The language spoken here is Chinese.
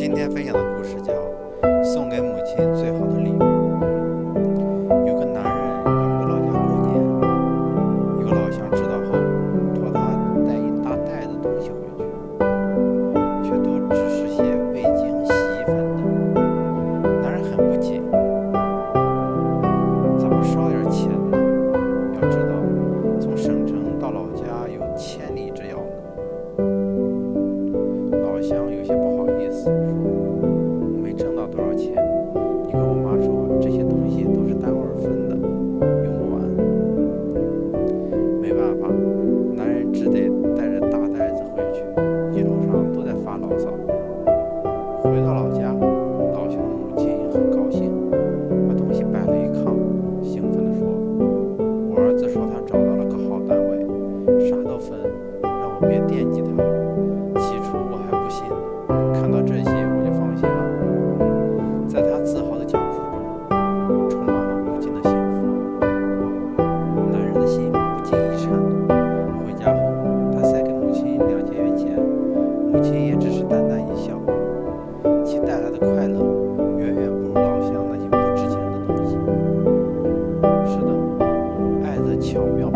今天分享的故事叫《送给母亲最好的礼物》。有个男人要回老家过年，一个老乡知道后，托他带一大袋子东西回去，却都只是些味精、洗衣粉等。男人很不解，咋不捎点钱分，让我别惦记他。”起初我还不信，看到这些我就放心了。在他自豪的讲述中，充满了无尽的幸福。男人的心不禁一颤。回家后，他塞给母亲两千元钱，母亲也只是淡淡一笑，其带来的快乐远远不如老乡那些不值钱的东西。是的，爱的巧妙